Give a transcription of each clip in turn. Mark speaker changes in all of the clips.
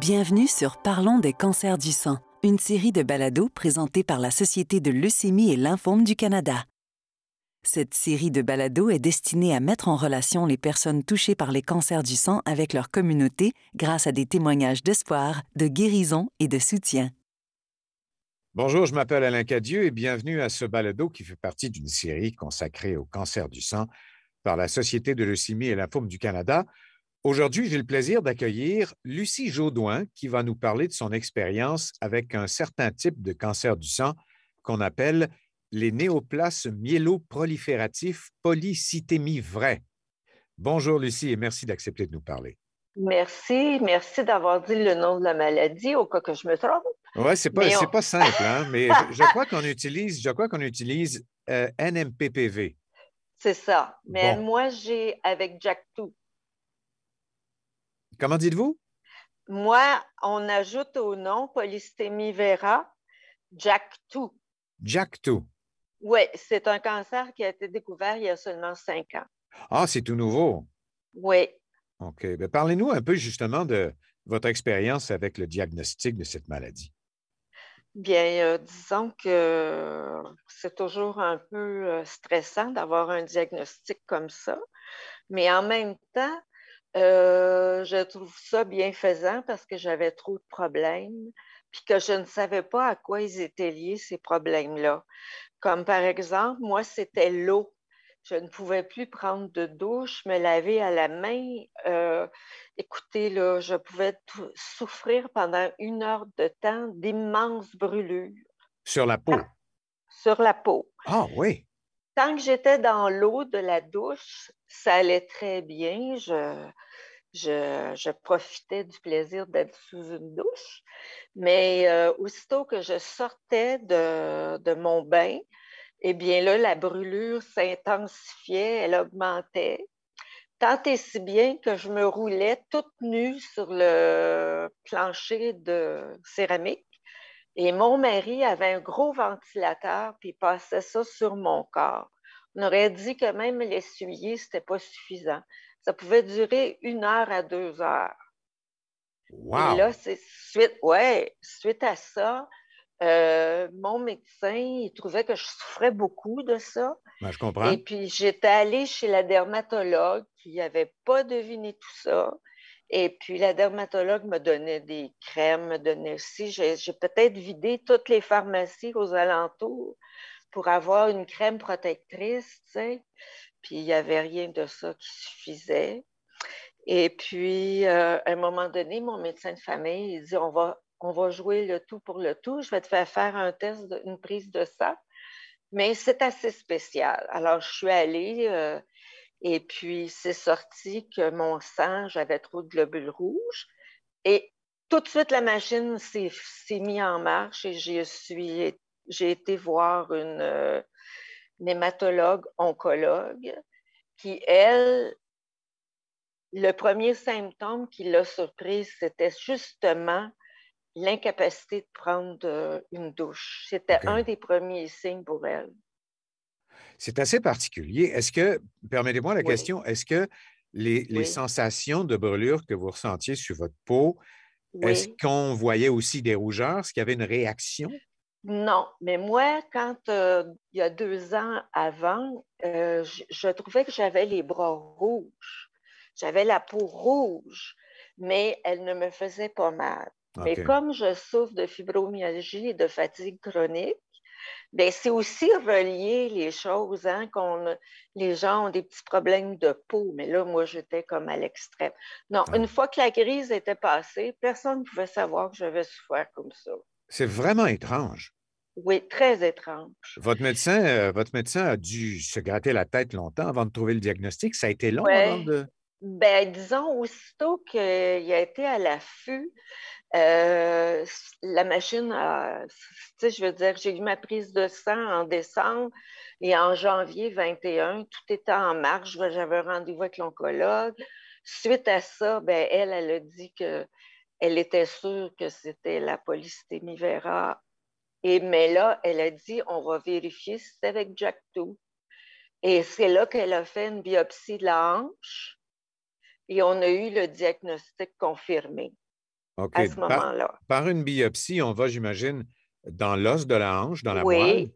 Speaker 1: Bienvenue sur Parlons des cancers du sang, une série de balados présentée par la Société de leucémie et lymphome du Canada. Cette série de balados est destinée à mettre en relation les personnes touchées par les cancers du sang avec leur communauté grâce à des témoignages d'espoir, de guérison et de soutien.
Speaker 2: Bonjour, je m'appelle Alain Cadieux et bienvenue à ce balado qui fait partie d'une série consacrée au cancer du sang par la Société de leucémie et lymphome du Canada, Aujourd'hui, j'ai le plaisir d'accueillir Lucie Jaudoin qui va nous parler de son expérience avec un certain type de cancer du sang qu'on appelle les néoplasmes myéloprolifératifs polycythémie vraie. Bonjour Lucie et merci d'accepter de nous parler.
Speaker 3: Merci, merci d'avoir dit le nom de la maladie au cas que je me trompe.
Speaker 2: Oui, c'est pas, pas simple, hein, mais je, crois qu'on utilise, je crois qu'on utilise euh, NMPPV.
Speaker 3: C'est ça. Mais moi, j'ai avec Jack 2.
Speaker 2: Comment dites-vous?
Speaker 3: Moi, on ajoute au nom polystémie vera JAK2.
Speaker 2: JAK2.
Speaker 3: Oui, c'est un cancer qui a été découvert il y a seulement cinq ans.
Speaker 2: Ah, c'est tout nouveau.
Speaker 3: Oui.
Speaker 2: OK. Ben, parlez-nous un peu justement de votre expérience avec le diagnostic de cette maladie.
Speaker 3: Bien, euh, disons que c'est toujours un peu euh, stressant d'avoir un diagnostic comme ça, mais en même temps, euh, je trouve ça bienfaisant parce que j'avais trop de problèmes, puis que je ne savais pas à quoi ils étaient liés, ces problèmes-là. Comme par exemple, moi, c'était l'eau. Je ne pouvais plus prendre de douche, me laver à la main. Euh, écoutez, là, je pouvais souffrir pendant une heure de temps d'immenses brûlures.
Speaker 2: Sur la peau?
Speaker 3: sur la peau.
Speaker 2: Ah oui.
Speaker 3: Tant que j'étais dans l'eau de la douche, ça allait très bien. Je, profitais du plaisir d'être sous une douche. Mais euh, aussitôt que je sortais de, mon bain, eh bien là, la brûlure s'intensifiait, elle augmentait. Tant et si bien que je me roulais toute nue sur le plancher de céramique. Et mon mari avait un gros ventilateur, puis passait ça sur mon corps. On aurait dit que même l'essuyer, ce n'était pas suffisant. Ça pouvait durer une heure à deux heures.
Speaker 2: Wow.
Speaker 3: Et là, c'est suite, ouais, suite à ça, euh, mon médecin, il trouvait que je souffrais beaucoup de ça.
Speaker 2: Ben, je comprends.
Speaker 3: Et puis, j'étais allée chez la dermatologue qui n'avait pas deviné tout ça. Et puis, la dermatologue me donnait des crèmes, me donnait aussi. J'ai peut-être vidé toutes les pharmacies aux alentours pour avoir une crème protectrice, tu sais. Puis il n'y avait rien de ça qui suffisait. Et puis, euh, à un moment donné, mon médecin de famille, il dit on va, on va jouer le tout pour le tout. Je vais te faire faire un test, une prise de sang. Mais c'est assez spécial. Alors, je suis allée euh, et puis c'est sorti que mon sang, j'avais trop de globules rouges. Et tout de suite, la machine s'est mise en marche et j'ai suis j'ai été voir euh, une, hématologue oncologue qui, elle, le premier symptôme qui l'a surprise, c'était justement l'incapacité de prendre euh, une douche. C'était un des premiers signes pour elle.
Speaker 2: C'est assez particulier. Est-ce que, permettez-moi la question, est-ce que les, sensations de brûlure que vous ressentiez sur votre peau, est-ce qu'on voyait aussi des rougeurs? Est-ce qu'il y avait une réaction?
Speaker 3: Non, mais moi, quand euh, il y a deux ans avant, euh, je, trouvais que j'avais les bras rouges. J'avais la peau rouge, mais elle ne me faisait pas mal. Mais comme je souffre de fibromyalgie et de fatigue chronique, ben, c'est aussi relié les choses, hein, qu'on les gens ont des petits problèmes de peau, mais là, moi, j'étais comme à l'extrême. Non, ah. une fois que la crise était passée, personne ne pouvait savoir que j'avais souffert comme ça.
Speaker 2: C'est vraiment étrange.
Speaker 3: Oui, très étrange.
Speaker 2: Votre médecin, euh, votre médecin a dû se gratter la tête longtemps avant de trouver le diagnostic. Ça a été long avant de.
Speaker 3: Ben, disons, aussitôt qu'il a été à l'affût, euh, la machine a, tu sais, je veux dire, j'ai eu ma prise de sang en décembre et en janvier 21, tout était en marche. J'avais un rendez-vous avec l'oncologue. Suite à ça, ben, elle, elle a dit que elle était sûre que c'était la polystémie vera. Et, mais là, elle a dit, on va vérifier si c'est avec Jack 2. Et c'est là qu'elle a fait une biopsie de la hanche et on a eu le diagnostic confirmé. à ce moment-là.
Speaker 2: Par, une biopsie, on va, j'imagine, dans l'os de la hanche, dans la moelle.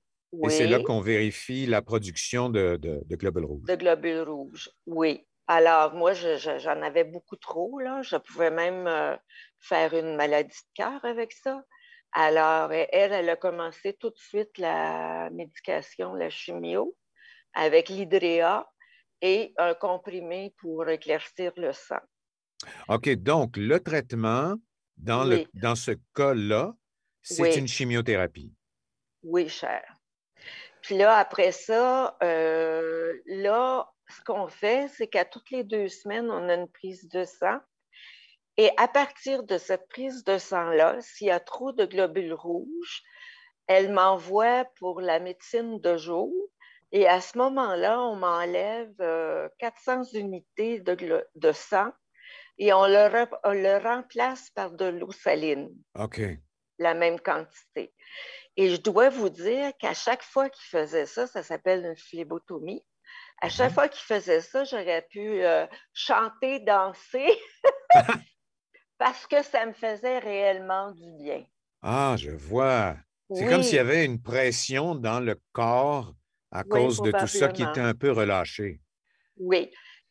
Speaker 2: Et c'est là qu'on vérifie la production de, globules rouges.
Speaker 3: De globules rouges, oui. Alors, moi, j'en avais beaucoup trop. Là. Je pouvais même euh, faire une maladie de cœur avec ça. Alors, elle, elle a commencé tout de suite la médication, la chimio, avec l'hydréa et un comprimé pour éclaircir le sang.
Speaker 2: OK, donc le traitement, dans, le, dans ce cas-là, c'est une chimiothérapie.
Speaker 3: Oui, cher. Puis là, après ça, euh, là, ce qu'on fait, c'est qu'à toutes les deux semaines, on a une prise de sang. Et à partir de cette prise de sang-là, s'il y a trop de globules rouges, elle m'envoie pour la médecine de jour. Et à ce moment-là, on m'enlève 400 euh, unités de, de, sang et on le, on le remplace par de l'eau saline.
Speaker 2: OK.
Speaker 3: La même quantité. Et je dois vous dire qu'à chaque fois qu'il faisait ça, ça s'appelle une phlébotomie. À chaque mhm. fois qu'il faisait ça, j'aurais pu euh, chanter, danser, parce que ça me faisait réellement du bien.
Speaker 2: Ah, je vois. C'est comme s'il y avait une pression dans le corps à cause de tout ça qui était un peu relâché.
Speaker 3: Oui.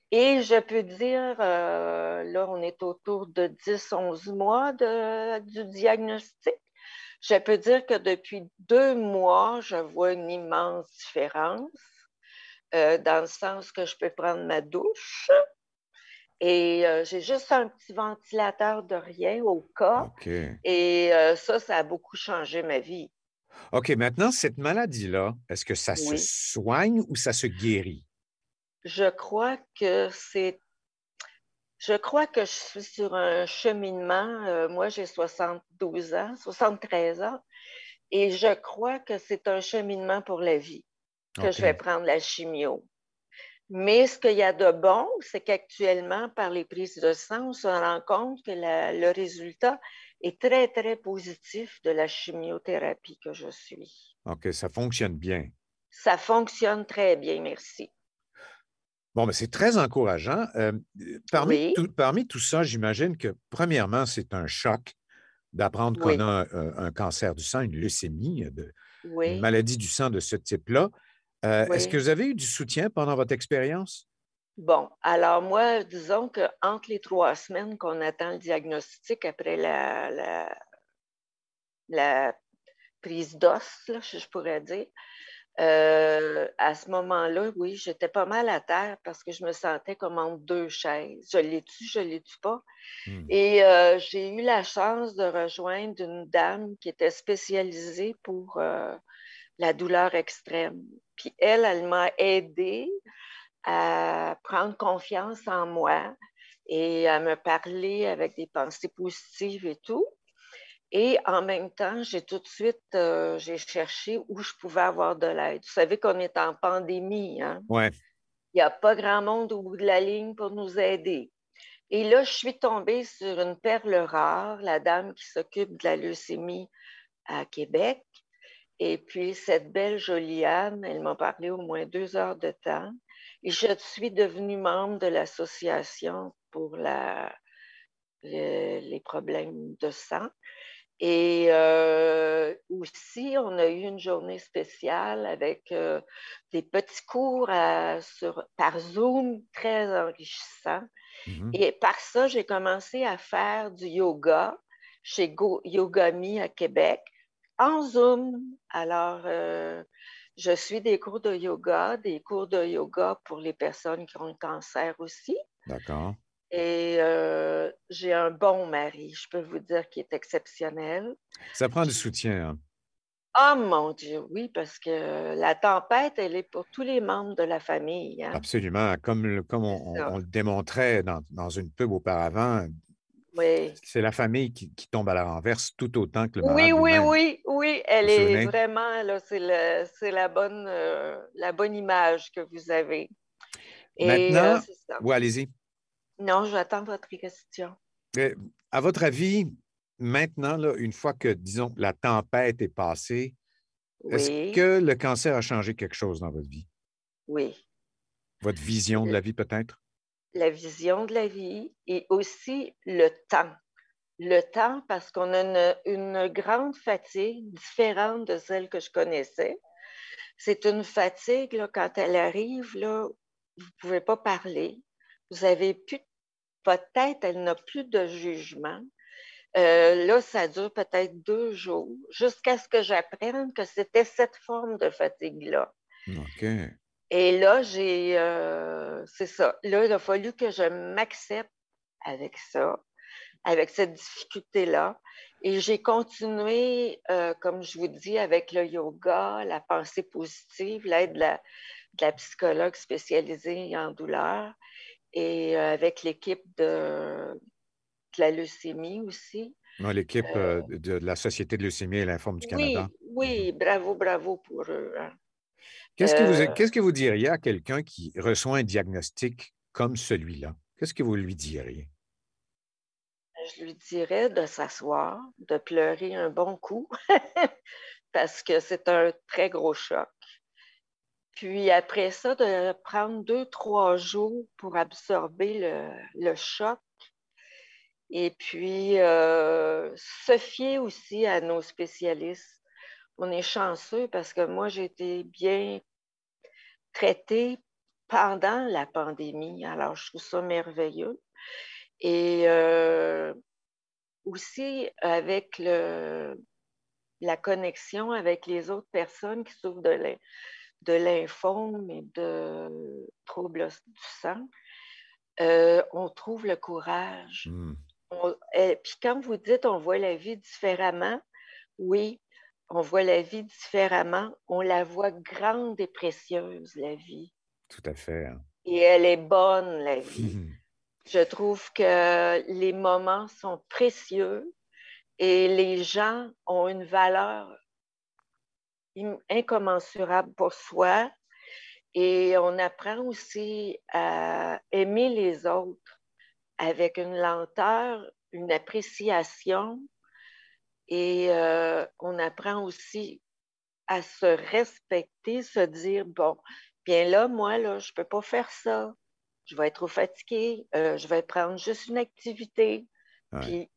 Speaker 3: Et je peux dire, euh, là, on est autour de 10-11 mois du diagnostic. Je peux dire que depuis deux mois, je vois une immense différence, euh, dans le sens que je peux prendre ma douche et euh, j'ai juste un petit ventilateur de rien au cas. Et euh, ça, ça a beaucoup changé ma vie.
Speaker 2: OK, maintenant, cette maladie-là, est-ce que ça se soigne ou ça se guérit?
Speaker 3: Je crois que c'est je crois que je suis sur un cheminement. Euh, moi, j'ai 72 ans, 73 ans, et je crois que c'est un cheminement pour la vie, que je vais prendre la chimio. Mais ce qu'il y a de bon, c'est qu'actuellement, par les prises de sang, on se rend compte que le résultat est très, très positif de la chimiothérapie que je suis.
Speaker 2: OK, ça fonctionne bien.
Speaker 3: Ça fonctionne très bien, merci.
Speaker 2: Bon, mais c'est très encourageant. Euh, parmi, tout, parmi, tout, ça, j'imagine que, premièrement, c'est un choc d'apprendre qu'on a un, cancer du sang, une leucémie, de, une maladie du sang de ce type-là. Euh, est-ce que vous avez eu du soutien pendant votre expérience?
Speaker 3: Bon, alors moi, disons qu'entre les trois semaines qu'on attend le diagnostic après la, la, prise d'os, je pourrais dire, euh, à ce moment-là, oui, j'étais pas mal à terre parce que je me sentais comme entre deux chaises. Je l'ai-tu, je l'ai-tu pas? Hmm. Et euh, j'ai eu la chance de rejoindre une dame qui était spécialisée pour euh, la douleur extrême. Puis elle, elle m'a aidée à prendre confiance en moi et à me parler avec des pensées positives et tout. Et en même temps, j'ai tout de suite euh, j'ai cherché où je pouvais avoir de l'aide. Vous savez qu'on est en pandémie. Hein?
Speaker 2: Ouais.
Speaker 3: Il n'y a pas grand monde au bout de la ligne pour nous aider. Et là, je suis tombée sur une perle rare, la dame qui s'occupe de la leucémie à Québec. Et puis, cette belle jolie âme, elle m'a parlé au moins deux heures de temps. Et je suis devenue membre de l'association pour la, les problèmes de sang. Et euh, aussi, on a eu une journée spéciale avec euh, des petits cours sur, par Zoom très enrichissants. Mmh Et par ça, j'ai commencé à faire du yoga chez Go Yogami à Québec en Zoom. Alors, euh, je suis des cours de yoga, des cours de yoga pour les personnes qui ont le cancer aussi.
Speaker 2: D'accord.
Speaker 3: Et euh, j'ai un bon mari, je peux vous dire, qui est exceptionnel.
Speaker 2: Ça prend du soutien. Hein?
Speaker 3: Oh mon Dieu, oui, parce que la tempête, elle est pour tous les membres de la famille. Hein.
Speaker 2: Absolument. Comme, comme on, le démontrait dans, dans, une pub auparavant,
Speaker 3: oui.
Speaker 2: c'est la famille qui, qui, tombe à la renverse tout autant que le malade.
Speaker 3: Oui, oui, oui, oui. Elle est vraiment, là, c'est la, bonne, euh, la bonne image que vous avez.
Speaker 2: Et, Maintenant, euh, oui, allez-y.
Speaker 3: Non, j'attends votre question.
Speaker 2: à votre avis, maintenant, là, une fois que, disons, la tempête est passée, est-ce que le cancer a changé quelque chose dans votre vie?
Speaker 3: Oui.
Speaker 2: Votre vision de la vie, peut-être?
Speaker 3: La vision de la vie et aussi le temps. le temps parce qu'on a une, grande fatigue différente de celle que je connaissais. C'est une fatigue, là, quand elle arrive, là, vous ne pouvez pas parler. Vous avez plus, votre tête, elle n'a plus de jugement. Euh, là, ça dure peut-être deux jours jusqu'à ce que j'apprenne que c'était cette forme de fatigue-là.
Speaker 2: OK.
Speaker 3: Et là, j'ai. Euh, c'est ça. Là, il a fallu que je m'accepte avec ça, avec cette difficulté-là. Et j'ai continué, euh, comme je vous dis, avec le yoga, la pensée positive, l'aide de la, de la psychologue spécialisée en douleur et avec l'équipe de la leucémie aussi.
Speaker 2: L'équipe euh, euh, de la Société de leucémie et l'informe du Canada.
Speaker 3: Oui, bravo, bravo pour eux. Hein.
Speaker 2: Qu'est-ce que, vous, euh qu'est-ce que vous diriez à quelqu'un qui reçoit un diagnostic comme celui-là? Qu'est-ce que vous lui diriez?
Speaker 3: Je lui dirais de s'asseoir, de pleurer un bon coup, parce que c'est un très gros choc. Puis après ça, de prendre deux, trois jours pour absorber le, choc et puis, euh, se fier aussi à nos spécialistes. On est chanceux parce que moi, j'ai été bien traitée pendant la pandémie. Alors, je trouve ça merveilleux. Et euh, aussi avec le, la connexion avec les autres personnes qui souffrent de lymphome et de troubles du sang, euh, on trouve le courage. Mmh. Et puis quand vous dites on voit la vie différemment, oui, on voit la vie différemment. On la voit grande et précieuse, la vie.
Speaker 2: Tout à fait. Hein.
Speaker 3: Et elle est bonne, la vie. Je trouve que les moments sont précieux et les gens ont une valeur incommensurable pour soi. Et on apprend aussi à aimer les autres avec une lenteur, une appréciation et euh, on apprend aussi à se respecter, se dire, bon, bien là, moi, là, je ne peux pas faire ça. Je vais être trop fatiguée. Euh, je vais prendre juste une activité. Puis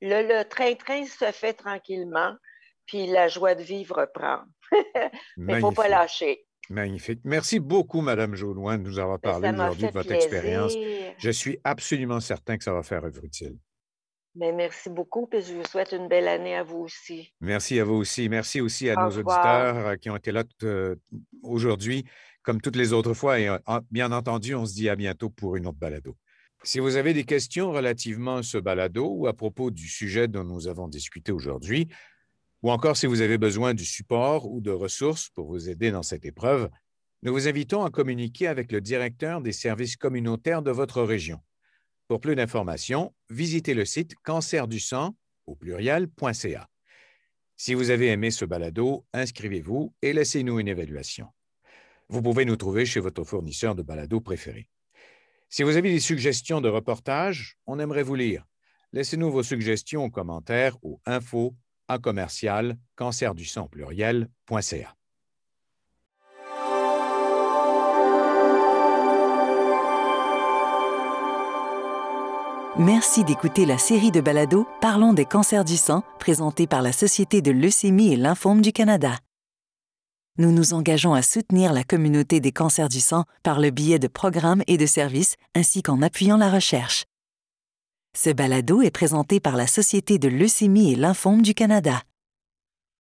Speaker 3: le train-train se fait tranquillement, puis la joie de vivre reprend. Mais il ne faut pas lâcher.
Speaker 2: Magnifique. Merci beaucoup, Madame Jauloin, de nous avoir ben, parlé aujourd'hui de votre expérience. Je suis absolument certain que ça va faire œuvre utile.
Speaker 3: Mais ben, merci beaucoup, et je vous souhaite une belle année à vous aussi.
Speaker 2: Merci à vous aussi. Merci aussi à nos auditeurs euh, qui ont été là euh, aujourd'hui, comme toutes les autres fois. Et euh, bien entendu, on se dit à bientôt pour une autre balado. Si vous avez des questions relativement à ce balado ou à propos du sujet dont nous avons discuté aujourd'hui, ou encore si vous avez besoin du support ou de ressources pour vous aider dans cette épreuve, nous vous invitons à communiquer avec le directeur des services communautaires de votre région. Pour plus d'informations, visitez le site cancerducang au pluriel.ca. Si vous avez aimé ce balado, inscrivez-vous et laissez-nous une évaluation. Vous pouvez nous trouver chez votre fournisseur de balado préféré. Si vous avez des suggestions de reportages, on aimerait vous lire. Laissez-nous vos suggestions ou commentaires au info à commercial cancer du sang pluriel.ca.
Speaker 1: Merci d'écouter la série de balados Parlons des cancers du sang présentée par la Société de leucémie et lymphome du Canada. Nous nous engageons à soutenir la communauté des cancers du sang par le biais de programmes et de services ainsi qu'en appuyant la recherche. Ce balado est présenté par la Société de leucémie et lymphome du Canada.